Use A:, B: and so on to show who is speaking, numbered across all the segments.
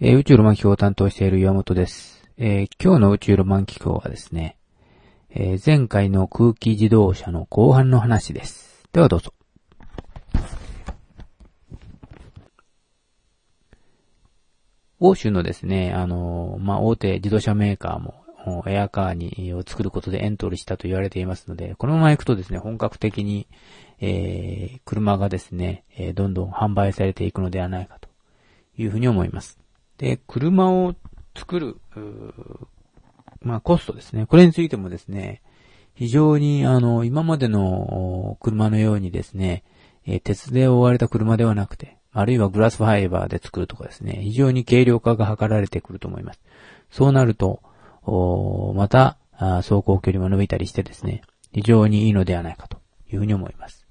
A: えー宇宙ロマン機構を担当している岩本です。えー今日の宇宙ロマン機構はですね、えー前回の空気自動車の後半の話です。ではどうぞ。欧州のですね、あのまあ、大手自動車メーカーも、エアカーに、を作ることでエントリーしたと言われていますので、このまま行くとですね、本格的に、えー車がですね、えーどんどん販売されていくのではないかというふうに思います。で、車を作る、まあ、コストですね。これについてもですね、非常に、あの、今までの車のようにですね、え鉄で覆われた車ではなくて、あるいはグラスファイバーで作るとかですね、非常に軽量化が図られてくると思います。そうなると、また、走行距離も伸びたりしてですね、非常にいいのではないかというふうに思います。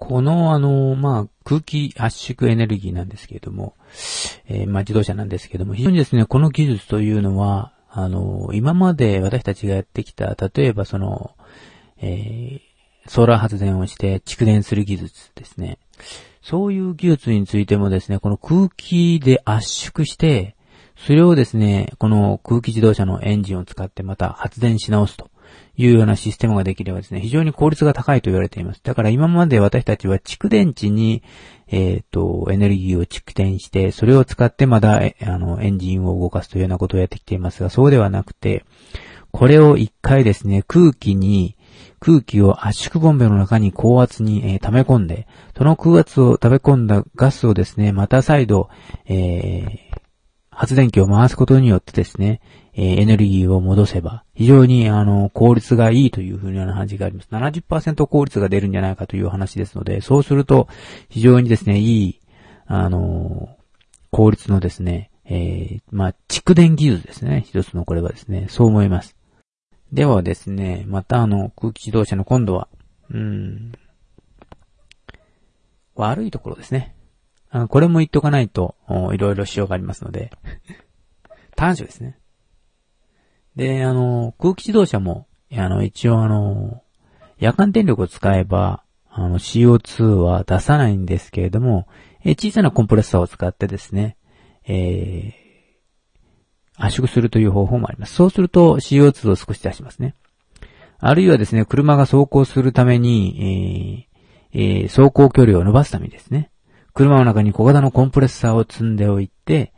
A: この、あの、まあ、空気圧縮エネルギーなんですけれども、えーまあ、自動車なんですけれども、非常にですね、この技術というのは、あの、今まで私たちがやってきた、例えばその、えーソーラー発電をして蓄電する技術ですね。そういう技術についてもですね、この空気で圧縮して、それをですね、この空気自動車のエンジンを使ってまた発電し直すというようなシステムができればですね、非常に効率が高いと言われています。だから今まで私たちは蓄電池に、えっ、と、エネルギーを蓄電して、それを使ってまだ、あの、エンジンを動かすというようなことをやってきていますが、そうではなくて、これを一回ですね、空気に、空気を圧縮ボンベの中に高圧に、えー溜め込んで、その空圧を溜め込んだガスをですね、また再度、えー発電機を回すことによってですね、えーエネルギーを戻せば、非常に、あの、効率がいいというふうな話があります。70%効率が出るんじゃないかという話ですので、そうすると、非常にですね、いい、あの、効率のですね、えーまあ、蓄電技術ですね。一つのこれはですね、そう思います。ではですね、またあの、空気自動車の今度は、うん、悪いところですね。あこれも言っとかないと、いろいろ仕様がありますので、短所ですね。で、あの、空気自動車も、あの、一応あの、夜間電力を使えば、あの、CO2 は出さないんですけれども、え小さなコンプレッサーを使ってですね、えー圧縮するという方法もあります。そうすると CO2 を少し出しますね。あるいはですね、車が走行するために、えーえー走行距離を伸ばすためにですね、車の中に小型のコンプレッサーを積んでおいて、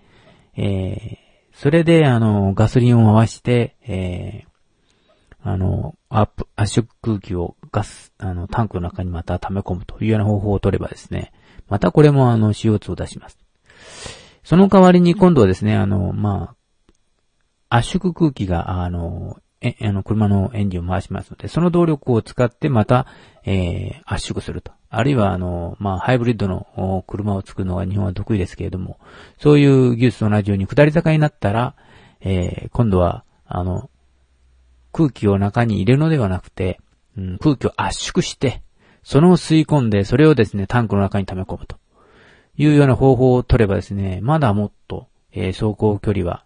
A: えーそれで、あの、ガソリンを回して、えーあの、アップ、圧縮空気をガス、あの、タンクの中にまた溜め込むというような方法を取ればですね、またこれもあの、CO2 を出します。その代わりに今度はですね、あの、まあ、圧縮空気が、あの、え、あの、車のエンジンを回しますので、その動力を使ってまた、えー圧縮すると。あるいは、あの、まあ、ハイブリッドの車を作るのが日本は得意ですけれども、そういう技術と同じように下り坂になったら、えー今度は、あの、空気を中に入れるのではなくて、うん、空気を圧縮して、その吸い込んで、それをですね、タンクの中に溜め込むというような方法を取ればですね、まだもっと、えー走行距離は、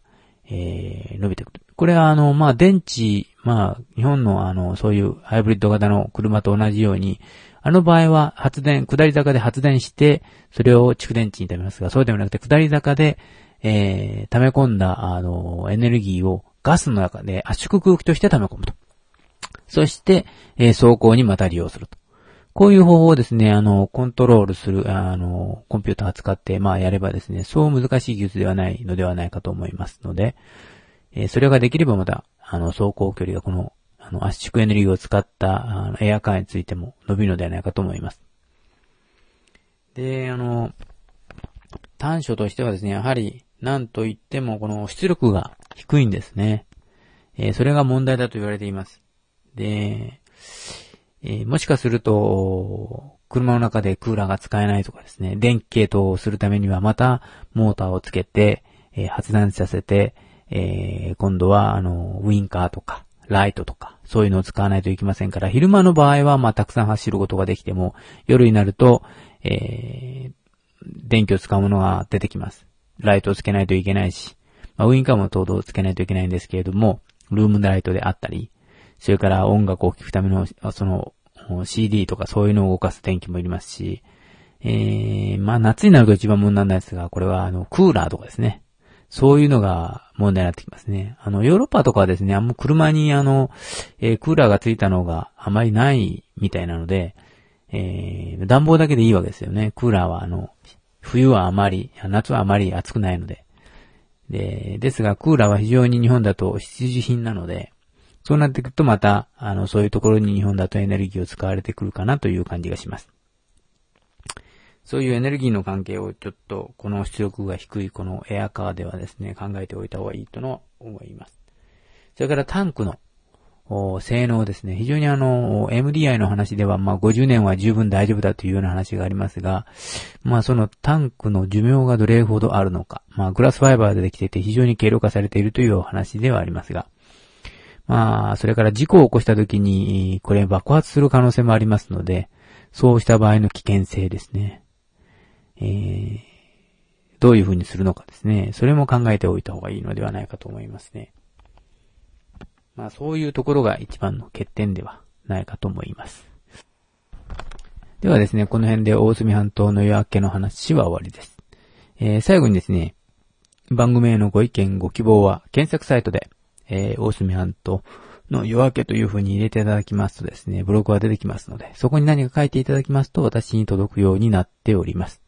A: えー伸びてくる。これはあの、まあ、電池、まあ、日本のあの、そういうハイブリッド型の車と同じように、あの場合は発電、下り坂で発電して、それを蓄電池に溜めますが、そうではなくて、下り坂で、えー溜め込んだ、あの、エネルギーをガスの中で圧縮空気として溜め込むと。そして、えー走行にまた利用すると。こういう方法をですね、あの、コントロールする、あの、コンピューターを使って、まあ、やればですね、そう難しい技術ではないのではないかと思いますので、えそれができればまた、あの、走行距離がこの、あの、圧縮エネルギーを使った、あの、エアカーについても伸びるのではないかと思います。で、あの、短所としてはですね、やはり、なんと言っても、この出力が低いんですね。えーそれが問題だと言われています。で、えーもしかすると、車の中でクーラーが使えないとかですね、電気系統をするためにはまたモーターをつけて、えー発電させて、えー今度は、あの、ウィンカーとか、ライトとか、そういうのを使わないといけませんから、昼間の場合は、まあ、たくさん走ることができても、夜になると、えー電気を使うものが出てきます。ライトをつけないといけないし、まあ、ウィンカーも等々つけないといけないんですけれども、ルームライトであったり、それから音楽を聴くための、その、CD とかそういうのを動かす電気もいりますし、えー、まあ夏になると一番問題なんですが、これはあの、クーラーとかですね。そういうのが問題になってきますね。あの、ヨーロッパとかはですね、あんま車にあの、えー、クーラーがついたのがあまりないみたいなので、えー、暖房だけでいいわけですよね。クーラーはあの、冬はあまり、夏はあまり暑くないので。で、ですが、クーラーは非常に日本だと必需品なので、そうなってくるとまた、あの、そういうところに日本だとエネルギーを使われてくるかなという感じがします。そういうエネルギーの関係をちょっと、この出力が低いこのエアカーではですね、考えておいた方がいいとの思います。それからタンクの性能ですね。非常にあの、MDI の話では、まあ、50年は十分大丈夫だというような話がありますが、まあ、そのタンクの寿命がどれほどあるのか。まあ、グラスファイバーでできていて非常に軽量化されているというお話ではありますが、まあ、それから事故を起こした時に、これ爆発する可能性もありますので、そうした場合の危険性ですね。えー、どういうふうにするのかですね。それも考えておいた方がいいのではないかと思いますね。まあそういうところが一番の欠点ではないかと思います。ではですね、この辺で大隅半島の夜明けの話は終わりです。えー、最後にですね、番組へのご意見、ご希望は検索サイトで、えー、大隅半島の夜明けという風に入れていただきますとですね、ブログが出てきますので、そこに何か書いていただきますと私に届くようになっております。